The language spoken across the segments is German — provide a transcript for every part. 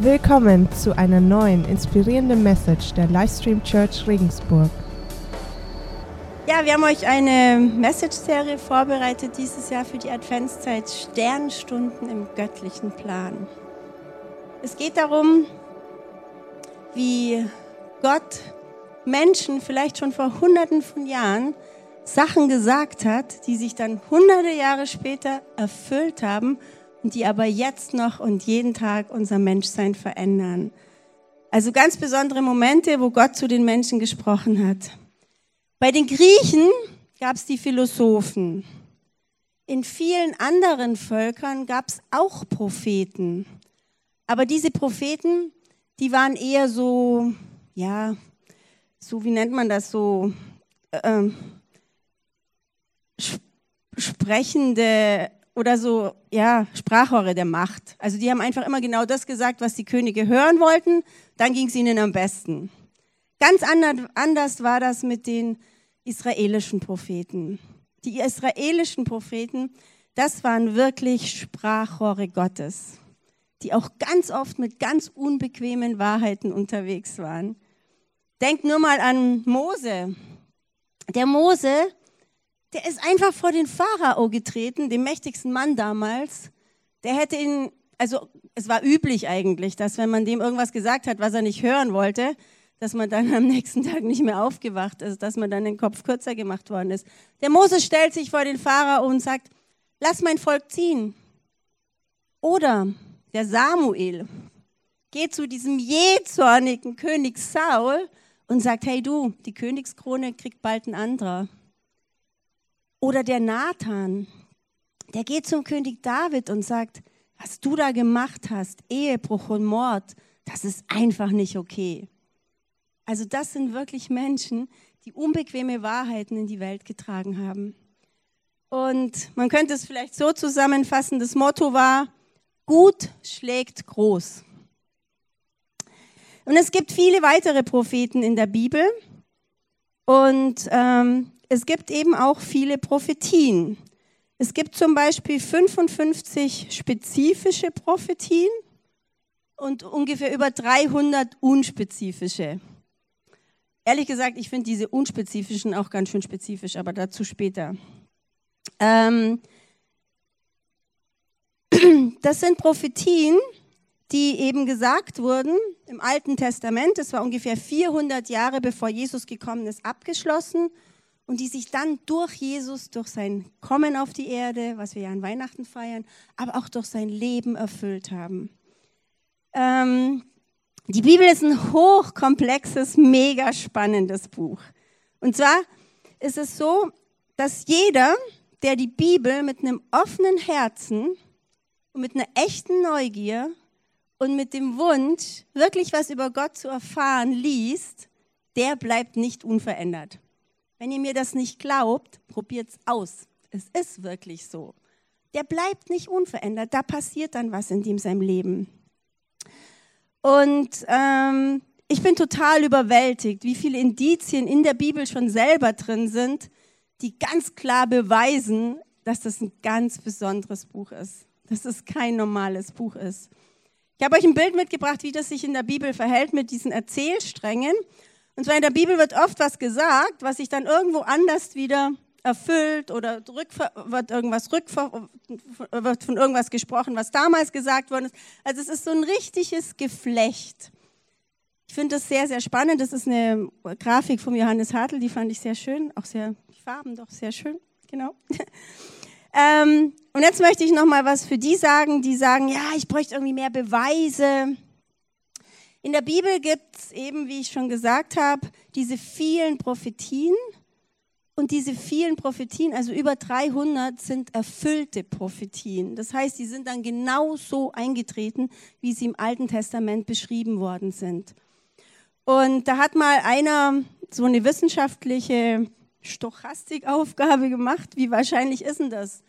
Willkommen zu einer neuen inspirierenden Message der Livestream Church Regensburg. Ja, wir haben euch eine Message-Serie vorbereitet dieses Jahr für die Adventszeit Sternstunden im göttlichen Plan. Es geht darum, wie Gott Menschen vielleicht schon vor hunderten von Jahren Sachen gesagt hat, die sich dann hunderte Jahre später erfüllt haben die aber jetzt noch und jeden Tag unser Menschsein verändern. Also ganz besondere Momente, wo Gott zu den Menschen gesprochen hat. Bei den Griechen gab es die Philosophen. In vielen anderen Völkern gab es auch Propheten. Aber diese Propheten, die waren eher so, ja, so wie nennt man das so, äh, sprechende oder so, ja, Sprachrohre der Macht. Also die haben einfach immer genau das gesagt, was die Könige hören wollten, dann ging es ihnen am besten. Ganz anders war das mit den israelischen Propheten. Die israelischen Propheten, das waren wirklich Sprachrohre Gottes, die auch ganz oft mit ganz unbequemen Wahrheiten unterwegs waren. Denkt nur mal an Mose. Der Mose, der ist einfach vor den Pharao getreten, dem mächtigsten Mann damals. Der hätte ihn, also es war üblich eigentlich, dass wenn man dem irgendwas gesagt hat, was er nicht hören wollte, dass man dann am nächsten Tag nicht mehr aufgewacht ist, dass man dann den Kopf kürzer gemacht worden ist. Der Moses stellt sich vor den Pharao und sagt, lass mein Volk ziehen. Oder der Samuel geht zu diesem jähzornigen König Saul und sagt, hey du, die Königskrone kriegt bald ein anderer. Oder der Nathan, der geht zum König David und sagt, was du da gemacht hast, Ehebruch und Mord, das ist einfach nicht okay. Also das sind wirklich Menschen, die unbequeme Wahrheiten in die Welt getragen haben. Und man könnte es vielleicht so zusammenfassen, das Motto war, gut schlägt groß. Und es gibt viele weitere Propheten in der Bibel. Und ähm, es gibt eben auch viele Prophetien. Es gibt zum Beispiel 55 spezifische Prophetien und ungefähr über 300 unspezifische. Ehrlich gesagt, ich finde diese unspezifischen auch ganz schön spezifisch, aber dazu später. Ähm, das sind Prophetien, die eben gesagt wurden im Alten Testament. Das war ungefähr 400 Jahre bevor Jesus gekommen ist, abgeschlossen und die sich dann durch Jesus, durch sein Kommen auf die Erde, was wir ja an Weihnachten feiern, aber auch durch sein Leben erfüllt haben. Ähm, die Bibel ist ein hochkomplexes, mega spannendes Buch. Und zwar ist es so, dass jeder, der die Bibel mit einem offenen Herzen und mit einer echten Neugier und mit dem Wunsch, wirklich was über Gott zu erfahren, liest, der bleibt nicht unverändert. Wenn ihr mir das nicht glaubt, probiert es aus. Es ist wirklich so. Der bleibt nicht unverändert. Da passiert dann was in dem seinem Leben. Und ähm, ich bin total überwältigt, wie viele Indizien in der Bibel schon selber drin sind, die ganz klar beweisen, dass das ein ganz besonderes Buch ist. Dass es kein normales Buch ist. Ich habe euch ein Bild mitgebracht, wie das sich in der Bibel verhält mit diesen Erzählsträngen. Und zwar in der Bibel wird oft was gesagt, was sich dann irgendwo anders wieder erfüllt oder wird irgendwas rück, wird von irgendwas gesprochen, was damals gesagt worden ist. Also es ist so ein richtiges Geflecht. Ich finde das sehr, sehr spannend. Das ist eine Grafik von Johannes Hartl, die fand ich sehr schön. Auch sehr, die Farben doch sehr schön, genau. ähm, und jetzt möchte ich noch mal was für die sagen, die sagen, ja, ich bräuchte irgendwie mehr Beweise. In der Bibel gibt es eben, wie ich schon gesagt habe, diese vielen Prophetien. Und diese vielen Prophetien, also über 300, sind erfüllte Prophetien. Das heißt, die sind dann genau so eingetreten, wie sie im Alten Testament beschrieben worden sind. Und da hat mal einer so eine wissenschaftliche Stochastikaufgabe gemacht. Wie wahrscheinlich ist denn das?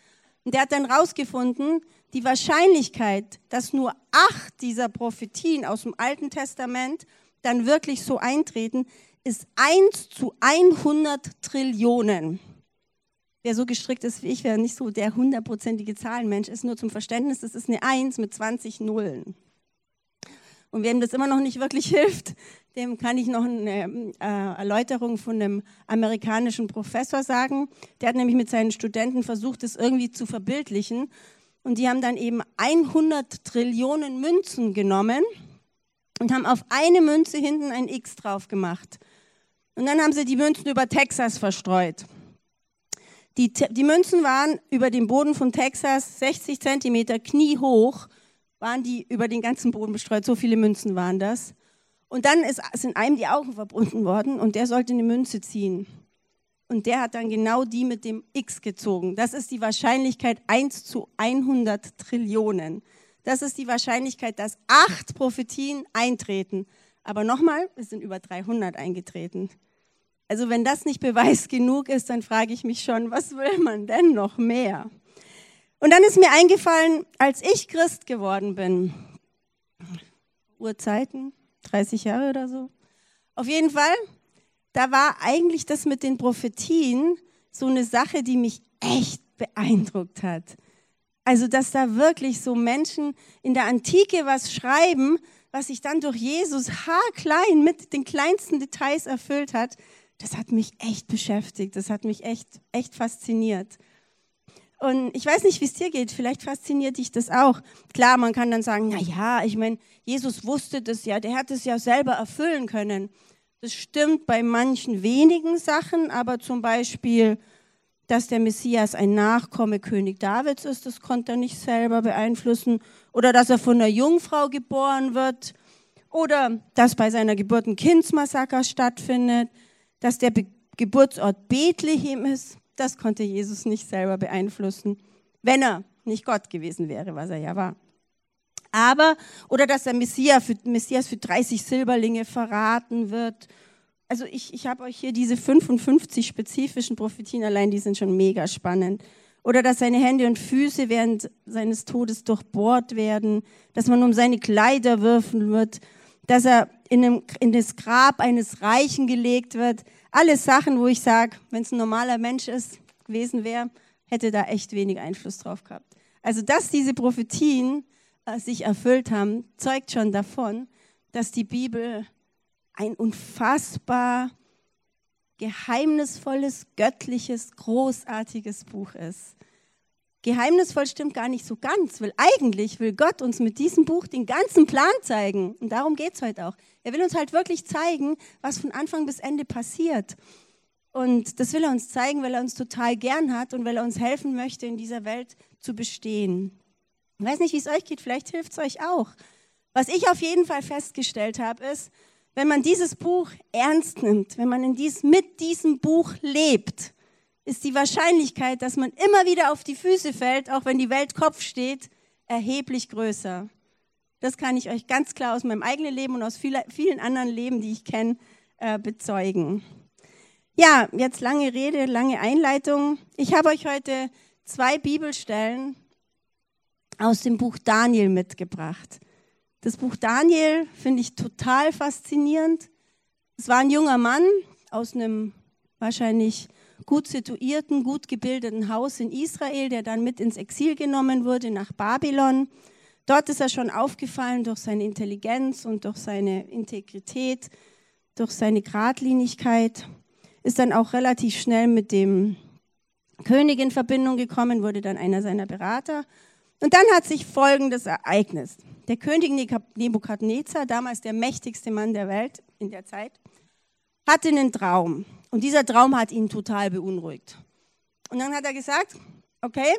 Und der hat dann rausgefunden, die Wahrscheinlichkeit, dass nur acht dieser Prophetien aus dem Alten Testament dann wirklich so eintreten, ist 1 zu 100 Trillionen. Wer so gestrickt ist wie ich, wer nicht so der hundertprozentige Zahlenmensch ist, nur zum Verständnis, das ist eine 1 mit 20 Nullen. Und wem das immer noch nicht wirklich hilft, dem kann ich noch eine äh, Erläuterung von einem amerikanischen Professor sagen. Der hat nämlich mit seinen Studenten versucht, das irgendwie zu verbildlichen. Und die haben dann eben 100 Trillionen Münzen genommen und haben auf eine Münze hinten ein X drauf gemacht. Und dann haben sie die Münzen über Texas verstreut. Die, die Münzen waren über dem Boden von Texas 60 Zentimeter kniehoch, waren die über den ganzen Boden bestreut. So viele Münzen waren das. Und dann ist, sind einem die Augen verbunden worden und der sollte eine Münze ziehen. Und der hat dann genau die mit dem X gezogen. Das ist die Wahrscheinlichkeit 1 zu 100 Trillionen. Das ist die Wahrscheinlichkeit, dass acht Prophetien eintreten. Aber nochmal, es sind über 300 eingetreten. Also wenn das nicht Beweis genug ist, dann frage ich mich schon, was will man denn noch mehr? Und dann ist mir eingefallen, als ich Christ geworden bin, Urzeiten, 30 Jahre oder so. Auf jeden Fall, da war eigentlich das mit den Prophetien so eine Sache, die mich echt beeindruckt hat. Also, dass da wirklich so Menschen in der Antike was schreiben, was sich dann durch Jesus haarklein mit den kleinsten Details erfüllt hat, das hat mich echt beschäftigt, das hat mich echt, echt fasziniert. Und ich weiß nicht, wie es dir geht, vielleicht fasziniert dich das auch. Klar, man kann dann sagen, na ja, ich meine, Jesus wusste das ja, der hat es ja selber erfüllen können. Das stimmt bei manchen wenigen Sachen, aber zum Beispiel, dass der Messias ein Nachkomme König Davids ist, das konnte er nicht selber beeinflussen. Oder dass er von einer Jungfrau geboren wird. Oder dass bei seiner Geburt ein Kindsmassaker stattfindet. Dass der Be Geburtsort Bethlehem ist das konnte Jesus nicht selber beeinflussen, wenn er nicht Gott gewesen wäre, was er ja war. Aber, oder dass der Messias für, Messias für 30 Silberlinge verraten wird. Also ich, ich habe euch hier diese 55 spezifischen Prophetien allein, die sind schon mega spannend. Oder dass seine Hände und Füße während seines Todes durchbohrt werden, dass man um seine Kleider würfeln wird, dass er in, einem, in das Grab eines Reichen gelegt wird, alles Sachen, wo ich sage, wenn es ein normaler Mensch ist, gewesen wäre, hätte da echt wenig Einfluss drauf gehabt. Also, dass diese Prophetien sich erfüllt haben, zeugt schon davon, dass die Bibel ein unfassbar geheimnisvolles, göttliches, großartiges Buch ist. Geheimnisvoll stimmt gar nicht so ganz, weil eigentlich will Gott uns mit diesem Buch den ganzen Plan zeigen. Und darum geht es heute auch. Er will uns halt wirklich zeigen, was von Anfang bis Ende passiert. Und das will er uns zeigen, weil er uns total gern hat und weil er uns helfen möchte, in dieser Welt zu bestehen. Ich weiß nicht, wie es euch geht, vielleicht hilft es euch auch. Was ich auf jeden Fall festgestellt habe, ist, wenn man dieses Buch ernst nimmt, wenn man in dies, mit diesem Buch lebt, ist die Wahrscheinlichkeit, dass man immer wieder auf die Füße fällt, auch wenn die Welt Kopf steht, erheblich größer. Das kann ich euch ganz klar aus meinem eigenen Leben und aus vielen anderen Leben, die ich kenne, äh, bezeugen. Ja, jetzt lange Rede, lange Einleitung. Ich habe euch heute zwei Bibelstellen aus dem Buch Daniel mitgebracht. Das Buch Daniel finde ich total faszinierend. Es war ein junger Mann aus einem wahrscheinlich gut situierten, gut gebildeten Haus in Israel, der dann mit ins Exil genommen wurde nach Babylon. Dort ist er schon aufgefallen durch seine Intelligenz und durch seine Integrität, durch seine Gradlinigkeit. Ist dann auch relativ schnell mit dem König in Verbindung gekommen, wurde dann einer seiner Berater. Und dann hat sich folgendes Ereignis. Der König Nebukadnezar, damals der mächtigste Mann der Welt in der Zeit, hatte einen Traum. Und dieser Traum hat ihn total beunruhigt. Und dann hat er gesagt, okay,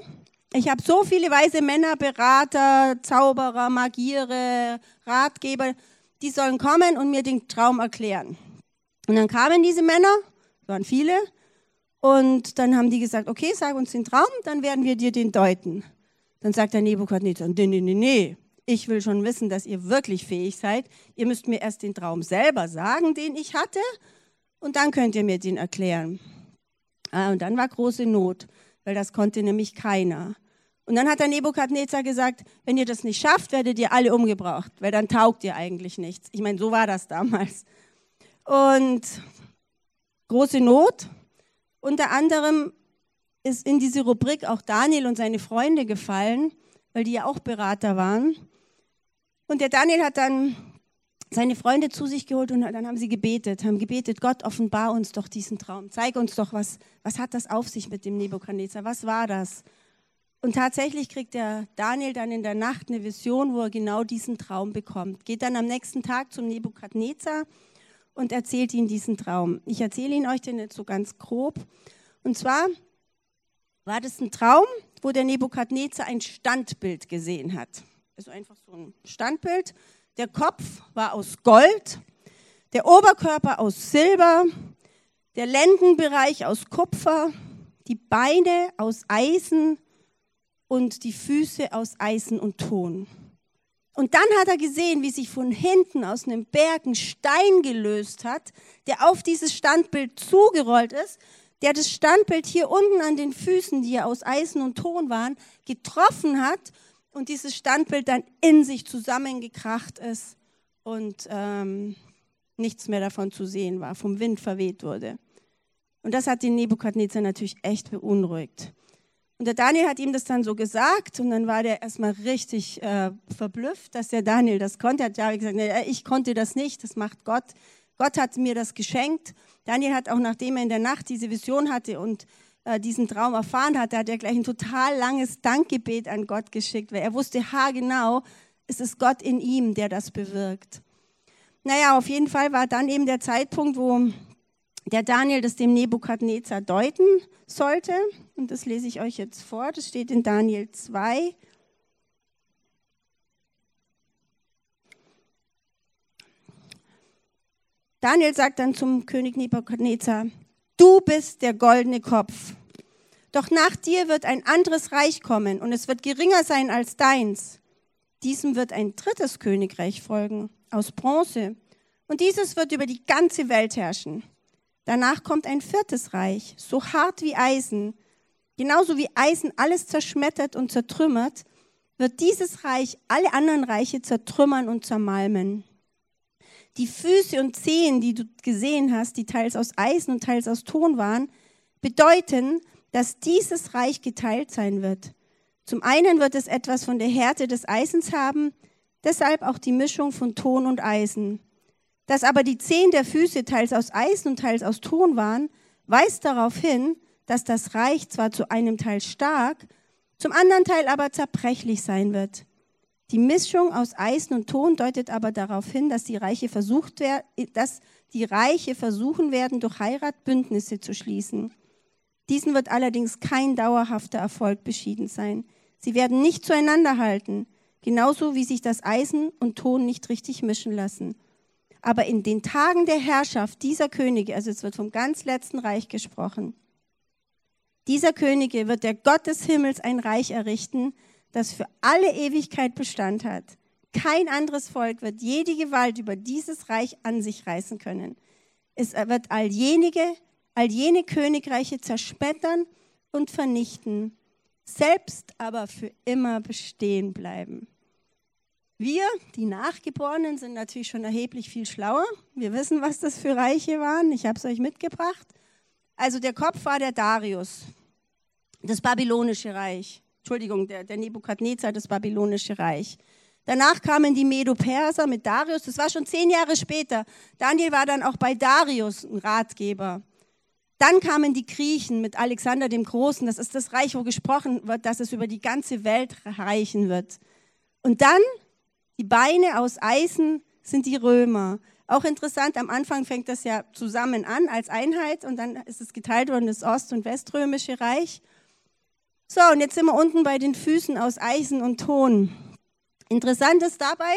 ich habe so viele weise Männer, Berater, Zauberer, Magiere, Ratgeber, die sollen kommen und mir den Traum erklären. Und dann kamen diese Männer, waren viele, und dann haben die gesagt, okay, sag uns den Traum, dann werden wir dir den deuten. Dann sagt der Nebukadnezar, nee, nee, nee, nee, ich will schon wissen, dass ihr wirklich fähig seid. Ihr müsst mir erst den Traum selber sagen, den ich hatte, und dann könnt ihr mir den erklären. Ah, und dann war große Not, weil das konnte nämlich keiner. Und dann hat der Nebukadnezar gesagt, wenn ihr das nicht schafft, werdet ihr alle umgebracht, weil dann taugt ihr eigentlich nichts. Ich meine, so war das damals. Und große Not. Unter anderem ist in diese Rubrik auch Daniel und seine Freunde gefallen, weil die ja auch Berater waren. Und der Daniel hat dann seine Freunde zu sich geholt und dann haben sie gebetet, haben gebetet, Gott, offenbar uns doch diesen Traum. Zeig uns doch, was, was hat das auf sich mit dem Nebukadnezar? Was war das? Und tatsächlich kriegt der Daniel dann in der Nacht eine Vision, wo er genau diesen Traum bekommt. Geht dann am nächsten Tag zum Nebukadnezar und erzählt ihm diesen Traum. Ich erzähle ihn euch den jetzt so ganz grob. Und zwar war das ein Traum, wo der Nebukadnezar ein Standbild gesehen hat. Also einfach so ein Standbild. Der Kopf war aus Gold, der Oberkörper aus Silber, der Lendenbereich aus Kupfer, die Beine aus Eisen und die Füße aus Eisen und Ton. Und dann hat er gesehen, wie sich von hinten aus einem Berg ein Stein gelöst hat, der auf dieses Standbild zugerollt ist, der das Standbild hier unten an den Füßen, die ja aus Eisen und Ton waren, getroffen hat und dieses Standbild dann in sich zusammengekracht ist und ähm, nichts mehr davon zu sehen war, vom Wind verweht wurde. Und das hat den Nebukadnezar natürlich echt beunruhigt. Und der Daniel hat ihm das dann so gesagt und dann war der erstmal richtig äh, verblüfft, dass der Daniel das konnte. Er hat ja gesagt, ich konnte das nicht, das macht Gott. Gott hat mir das geschenkt. Daniel hat auch, nachdem er in der Nacht diese Vision hatte und äh, diesen Traum erfahren hatte, hat er gleich ein total langes Dankgebet an Gott geschickt, weil er wusste haargenau, es ist Gott in ihm, der das bewirkt. Naja, auf jeden Fall war dann eben der Zeitpunkt, wo der Daniel das dem Nebukadnezar deuten sollte. Und das lese ich euch jetzt vor. Das steht in Daniel 2. Daniel sagt dann zum König Nebukadnezar, du bist der goldene Kopf. Doch nach dir wird ein anderes Reich kommen und es wird geringer sein als deins. Diesem wird ein drittes Königreich folgen, aus Bronze. Und dieses wird über die ganze Welt herrschen. Danach kommt ein viertes Reich, so hart wie Eisen. Genauso wie Eisen alles zerschmettert und zertrümmert, wird dieses Reich alle anderen Reiche zertrümmern und zermalmen. Die Füße und Zehen, die du gesehen hast, die teils aus Eisen und teils aus Ton waren, bedeuten, dass dieses Reich geteilt sein wird. Zum einen wird es etwas von der Härte des Eisens haben, deshalb auch die Mischung von Ton und Eisen. Dass aber die Zehen der Füße teils aus Eisen und teils aus Ton waren, weist darauf hin, dass das Reich zwar zu einem Teil stark, zum anderen Teil aber zerbrechlich sein wird. Die Mischung aus Eisen und Ton deutet aber darauf hin, dass die Reiche versucht werden, dass die Reiche versuchen werden, durch Heirat Bündnisse zu schließen. Diesen wird allerdings kein dauerhafter Erfolg beschieden sein. Sie werden nicht zueinander halten, genauso wie sich das Eisen und Ton nicht richtig mischen lassen. Aber in den Tagen der Herrschaft dieser Könige, also es wird vom ganz letzten Reich gesprochen, dieser Könige wird der Gott des Himmels ein Reich errichten, das für alle Ewigkeit Bestand hat. Kein anderes Volk wird jede Gewalt über dieses Reich an sich reißen können. Es wird all jenige, all jene Königreiche zersplittern und vernichten, selbst aber für immer bestehen bleiben. Wir, die Nachgeborenen, sind natürlich schon erheblich viel schlauer. Wir wissen, was das für Reiche waren. Ich habe es euch mitgebracht. Also der Kopf war der Darius, das babylonische Reich. Entschuldigung, der, der Nebukadnezar, das babylonische Reich. Danach kamen die Medo-Perser mit Darius. Das war schon zehn Jahre später. Daniel war dann auch bei Darius ein Ratgeber. Dann kamen die Griechen mit Alexander dem Großen. Das ist das Reich, wo gesprochen wird, dass es über die ganze Welt reichen wird. Und dann die Beine aus Eisen sind die Römer. Auch interessant, am Anfang fängt das ja zusammen an als Einheit und dann ist es geteilt worden, das Ost- und Weströmische Reich. So, und jetzt sind wir unten bei den Füßen aus Eisen und Ton. Interessant ist dabei,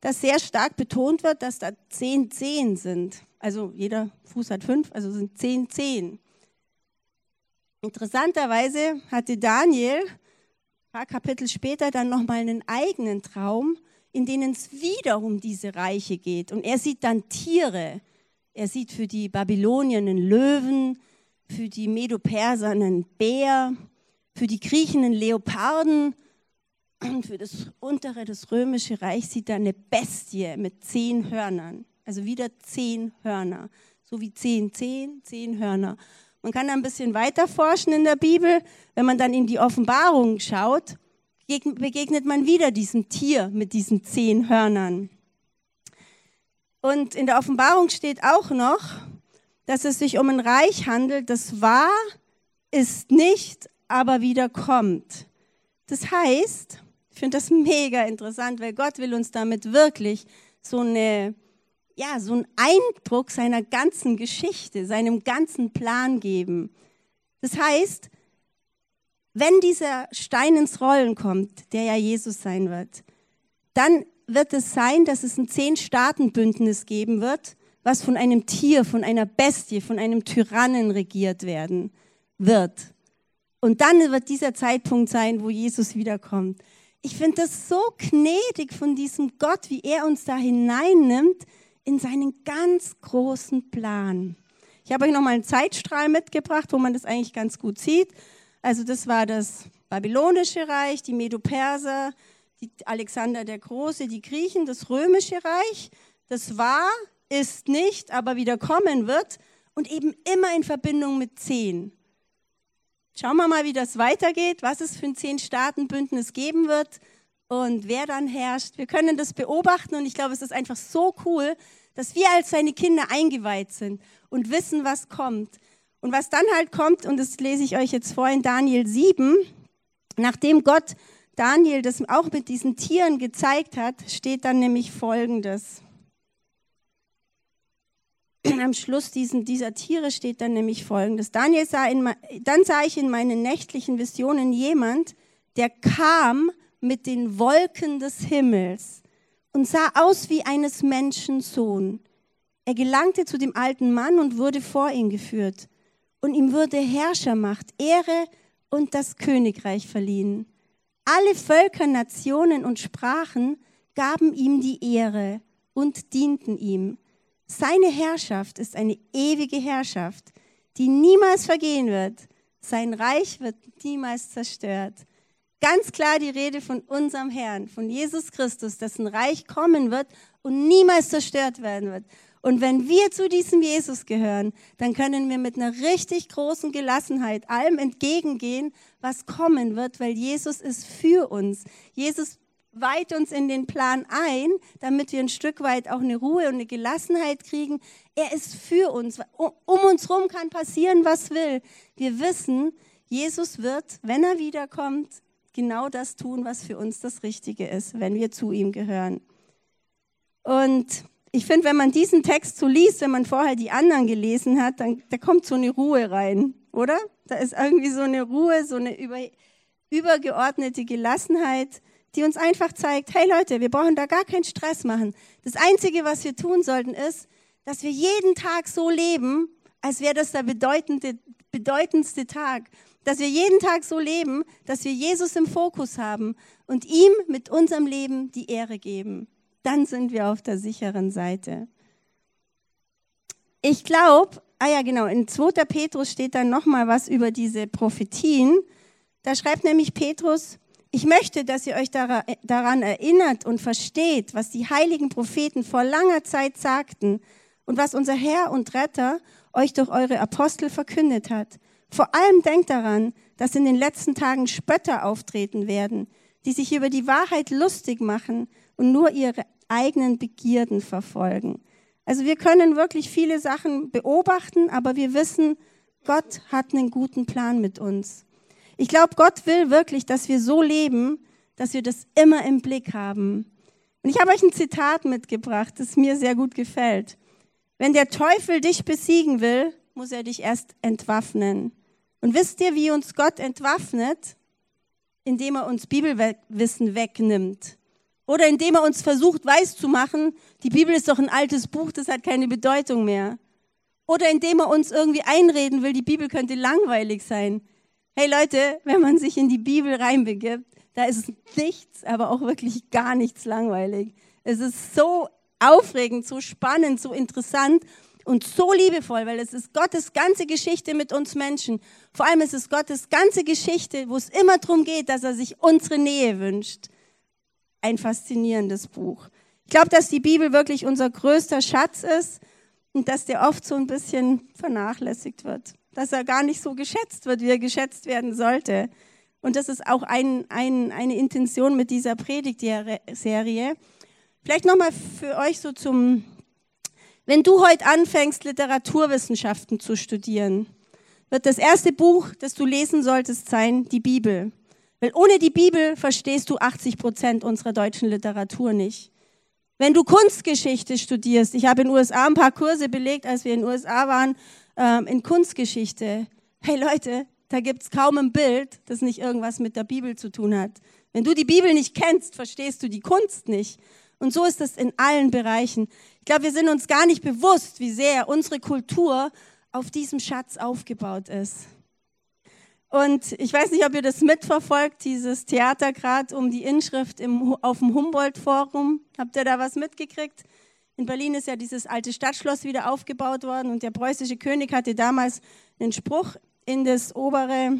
dass sehr stark betont wird, dass da zehn Zehen sind. Also jeder Fuß hat fünf, also sind zehn Zehen. Interessanterweise hatte Daniel ein paar Kapitel später dann nochmal einen eigenen Traum, in denen es wieder um diese Reiche geht. Und er sieht dann Tiere. Er sieht für die Babylonier einen Löwen, für die Medo-Perser einen Bär, für die Griechen einen Leoparden und für das untere, das römische Reich sieht er eine Bestie mit zehn Hörnern. Also wieder zehn Hörner. So wie zehn, zehn, zehn Hörner. Man kann da ein bisschen weiter forschen in der Bibel. Wenn man dann in die Offenbarung schaut, begegnet man wieder diesem Tier mit diesen zehn Hörnern. Und in der Offenbarung steht auch noch, dass es sich um ein Reich handelt, das war, ist nicht, aber wieder kommt. Das heißt, ich finde das mega interessant, weil Gott will uns damit wirklich so eine ja, so einen Eindruck seiner ganzen Geschichte, seinem ganzen Plan geben. Das heißt, wenn dieser Stein ins Rollen kommt, der ja Jesus sein wird, dann wird es sein, dass es ein Zehn-Staaten-Bündnis geben wird, was von einem Tier, von einer Bestie, von einem Tyrannen regiert werden wird. Und dann wird dieser Zeitpunkt sein, wo Jesus wiederkommt. Ich finde das so gnädig von diesem Gott, wie er uns da hineinnimmt in seinen ganz großen Plan. Ich habe euch noch mal einen Zeitstrahl mitgebracht, wo man das eigentlich ganz gut sieht. Also das war das babylonische Reich, die Medo-Perser, Alexander der Große, die Griechen, das römische Reich. Das war, ist nicht, aber wieder kommen wird und eben immer in Verbindung mit zehn. Schauen wir mal, wie das weitergeht, was es für ein Zehn-Staaten-Bündnis geben wird und wer dann herrscht. Wir können das beobachten und ich glaube, es ist einfach so cool, dass wir als seine Kinder eingeweiht sind und wissen, was kommt. Und was dann halt kommt, und das lese ich euch jetzt vor in Daniel 7, nachdem Gott Daniel das auch mit diesen Tieren gezeigt hat, steht dann nämlich Folgendes. Am Schluss diesen, dieser Tiere steht dann nämlich Folgendes. Daniel sah in, dann sah ich in meinen nächtlichen Visionen jemand, der kam mit den Wolken des Himmels und sah aus wie eines Menschen Sohn. Er gelangte zu dem alten Mann und wurde vor ihn geführt. Und ihm wurde Herrschermacht, Ehre und das Königreich verliehen. Alle Völker, Nationen und Sprachen gaben ihm die Ehre und dienten ihm. Seine Herrschaft ist eine ewige Herrschaft, die niemals vergehen wird. Sein Reich wird niemals zerstört. Ganz klar die Rede von unserem Herrn, von Jesus Christus, dessen Reich kommen wird und niemals zerstört werden wird. Und wenn wir zu diesem Jesus gehören, dann können wir mit einer richtig großen Gelassenheit allem entgegengehen, was kommen wird, weil Jesus ist für uns. Jesus weiht uns in den Plan ein, damit wir ein Stück weit auch eine Ruhe und eine Gelassenheit kriegen. Er ist für uns. Um uns herum kann passieren, was will. Wir wissen, Jesus wird, wenn er wiederkommt, genau das tun, was für uns das Richtige ist, wenn wir zu ihm gehören. Und ich finde, wenn man diesen Text so liest, wenn man vorher die anderen gelesen hat, dann da kommt so eine Ruhe rein, oder? Da ist irgendwie so eine Ruhe, so eine über, übergeordnete Gelassenheit, die uns einfach zeigt, hey Leute, wir brauchen da gar keinen Stress machen. Das Einzige, was wir tun sollten, ist, dass wir jeden Tag so leben, als wäre das der bedeutende, bedeutendste Tag. Dass wir jeden Tag so leben, dass wir Jesus im Fokus haben und ihm mit unserem Leben die Ehre geben dann sind wir auf der sicheren Seite. Ich glaube, ah ja genau, in 2. Petrus steht dann nochmal was über diese Prophetien. Da schreibt nämlich Petrus, ich möchte, dass ihr euch daran erinnert und versteht, was die heiligen Propheten vor langer Zeit sagten und was unser Herr und Retter euch durch eure Apostel verkündet hat. Vor allem denkt daran, dass in den letzten Tagen Spötter auftreten werden, die sich über die Wahrheit lustig machen und nur ihre eigenen Begierden verfolgen. Also wir können wirklich viele Sachen beobachten, aber wir wissen, Gott hat einen guten Plan mit uns. Ich glaube, Gott will wirklich, dass wir so leben, dass wir das immer im Blick haben. Und ich habe euch ein Zitat mitgebracht, das mir sehr gut gefällt. Wenn der Teufel dich besiegen will, muss er dich erst entwaffnen. Und wisst ihr, wie uns Gott entwaffnet? Indem er uns Bibelwissen wegnimmt. Oder indem er uns versucht weiszumachen, die Bibel ist doch ein altes Buch, das hat keine Bedeutung mehr. Oder indem er uns irgendwie einreden will, die Bibel könnte langweilig sein. Hey Leute, wenn man sich in die Bibel reinbegibt, da ist nichts, aber auch wirklich gar nichts langweilig. Es ist so aufregend, so spannend, so interessant und so liebevoll, weil es ist Gottes ganze Geschichte mit uns Menschen. Vor allem ist es Gottes ganze Geschichte, wo es immer darum geht, dass er sich unsere Nähe wünscht ein faszinierendes Buch. Ich glaube, dass die Bibel wirklich unser größter Schatz ist und dass der oft so ein bisschen vernachlässigt wird, dass er gar nicht so geschätzt wird, wie er geschätzt werden sollte. Und das ist auch ein, ein, eine Intention mit dieser Predigtserie. Vielleicht nochmal für euch so zum, Wenn du heute anfängst, Literaturwissenschaften zu studieren, wird das erste Buch, das du lesen solltest, sein die Bibel. Weil ohne die Bibel verstehst du 80 Prozent unserer deutschen Literatur nicht. Wenn du Kunstgeschichte studierst, ich habe in den USA ein paar Kurse belegt, als wir in den USA waren, ähm, in Kunstgeschichte. Hey Leute, da gibt's kaum ein Bild, das nicht irgendwas mit der Bibel zu tun hat. Wenn du die Bibel nicht kennst, verstehst du die Kunst nicht. Und so ist es in allen Bereichen. Ich glaube, wir sind uns gar nicht bewusst, wie sehr unsere Kultur auf diesem Schatz aufgebaut ist. Und ich weiß nicht, ob ihr das mitverfolgt, dieses Theater gerade um die Inschrift im, auf dem Humboldt-Forum. Habt ihr da was mitgekriegt? In Berlin ist ja dieses alte Stadtschloss wieder aufgebaut worden und der preußische König hatte damals einen Spruch in das obere,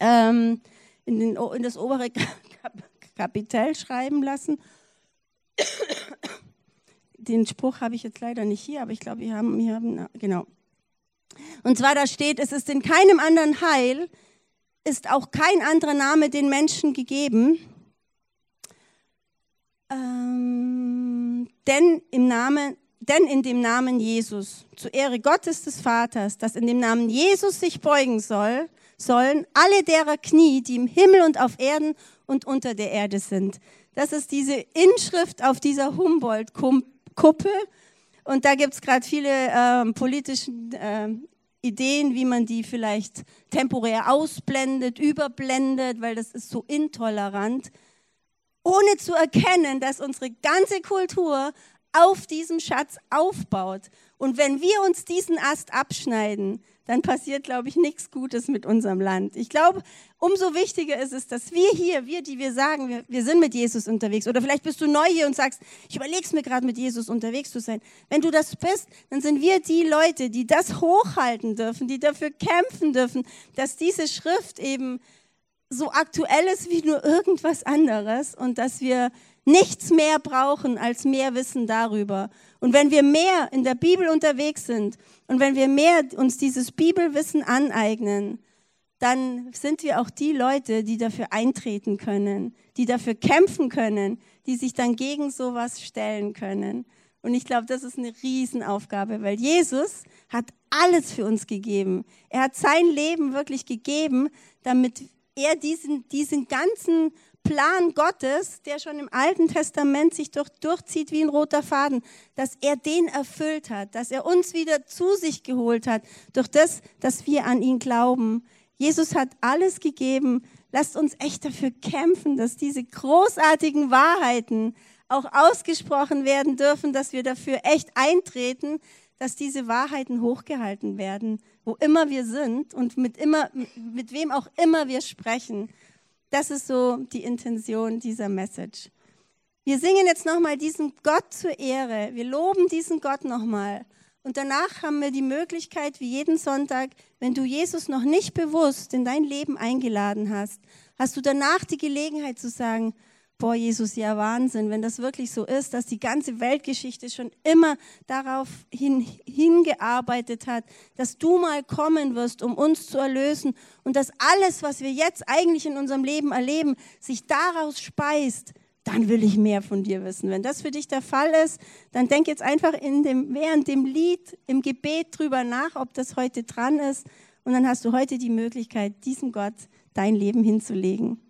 ähm, in, den, in das obere Kapitel schreiben lassen den Spruch habe ich jetzt leider nicht hier, aber ich glaube, wir haben, wir haben, genau. Und zwar da steht, es ist in keinem anderen Heil, ist auch kein anderer Name den Menschen gegeben, ähm, denn, im Namen, denn in dem Namen Jesus, zur Ehre Gottes des Vaters, dass in dem Namen Jesus sich beugen soll, sollen alle derer Knie, die im Himmel und auf Erden und unter der Erde sind. Das ist diese Inschrift auf dieser Humboldt-Kuppel. Und da gibt es gerade viele ähm, politische ähm, Ideen, wie man die vielleicht temporär ausblendet, überblendet, weil das ist so intolerant, ohne zu erkennen, dass unsere ganze Kultur auf diesem Schatz aufbaut. Und wenn wir uns diesen Ast abschneiden, dann passiert, glaube ich, nichts Gutes mit unserem Land. Ich glaube, umso wichtiger ist es, dass wir hier, wir, die wir sagen, wir, wir sind mit Jesus unterwegs, oder vielleicht bist du neu hier und sagst, ich überlege mir gerade, mit Jesus unterwegs zu sein. Wenn du das bist, dann sind wir die Leute, die das hochhalten dürfen, die dafür kämpfen dürfen, dass diese Schrift eben so aktuell ist wie nur irgendwas anderes und dass wir nichts mehr brauchen als mehr Wissen darüber. Und wenn wir mehr in der Bibel unterwegs sind und wenn wir mehr uns dieses Bibelwissen aneignen, dann sind wir auch die Leute, die dafür eintreten können, die dafür kämpfen können, die sich dann gegen sowas stellen können. Und ich glaube, das ist eine Riesenaufgabe, weil Jesus hat alles für uns gegeben. Er hat sein Leben wirklich gegeben, damit er diesen, diesen ganzen Plan Gottes, der schon im Alten Testament sich durch, durchzieht wie ein roter Faden, dass er den erfüllt hat, dass er uns wieder zu sich geholt hat, durch das, dass wir an ihn glauben. Jesus hat alles gegeben. Lasst uns echt dafür kämpfen, dass diese großartigen Wahrheiten auch ausgesprochen werden dürfen, dass wir dafür echt eintreten, dass diese Wahrheiten hochgehalten werden, wo immer wir sind und mit, immer, mit wem auch immer wir sprechen. Das ist so die Intention dieser Message. Wir singen jetzt nochmal diesem Gott zur Ehre. Wir loben diesen Gott nochmal. Und danach haben wir die Möglichkeit, wie jeden Sonntag, wenn du Jesus noch nicht bewusst in dein Leben eingeladen hast, hast du danach die Gelegenheit zu sagen, boah, Jesus, ja Wahnsinn, wenn das wirklich so ist, dass die ganze Weltgeschichte schon immer darauf hin, hingearbeitet hat, dass du mal kommen wirst, um uns zu erlösen und dass alles, was wir jetzt eigentlich in unserem Leben erleben, sich daraus speist, dann will ich mehr von dir wissen. Wenn das für dich der Fall ist, dann denk jetzt einfach in dem, während dem Lied, im Gebet drüber nach, ob das heute dran ist. Und dann hast du heute die Möglichkeit, diesem Gott dein Leben hinzulegen.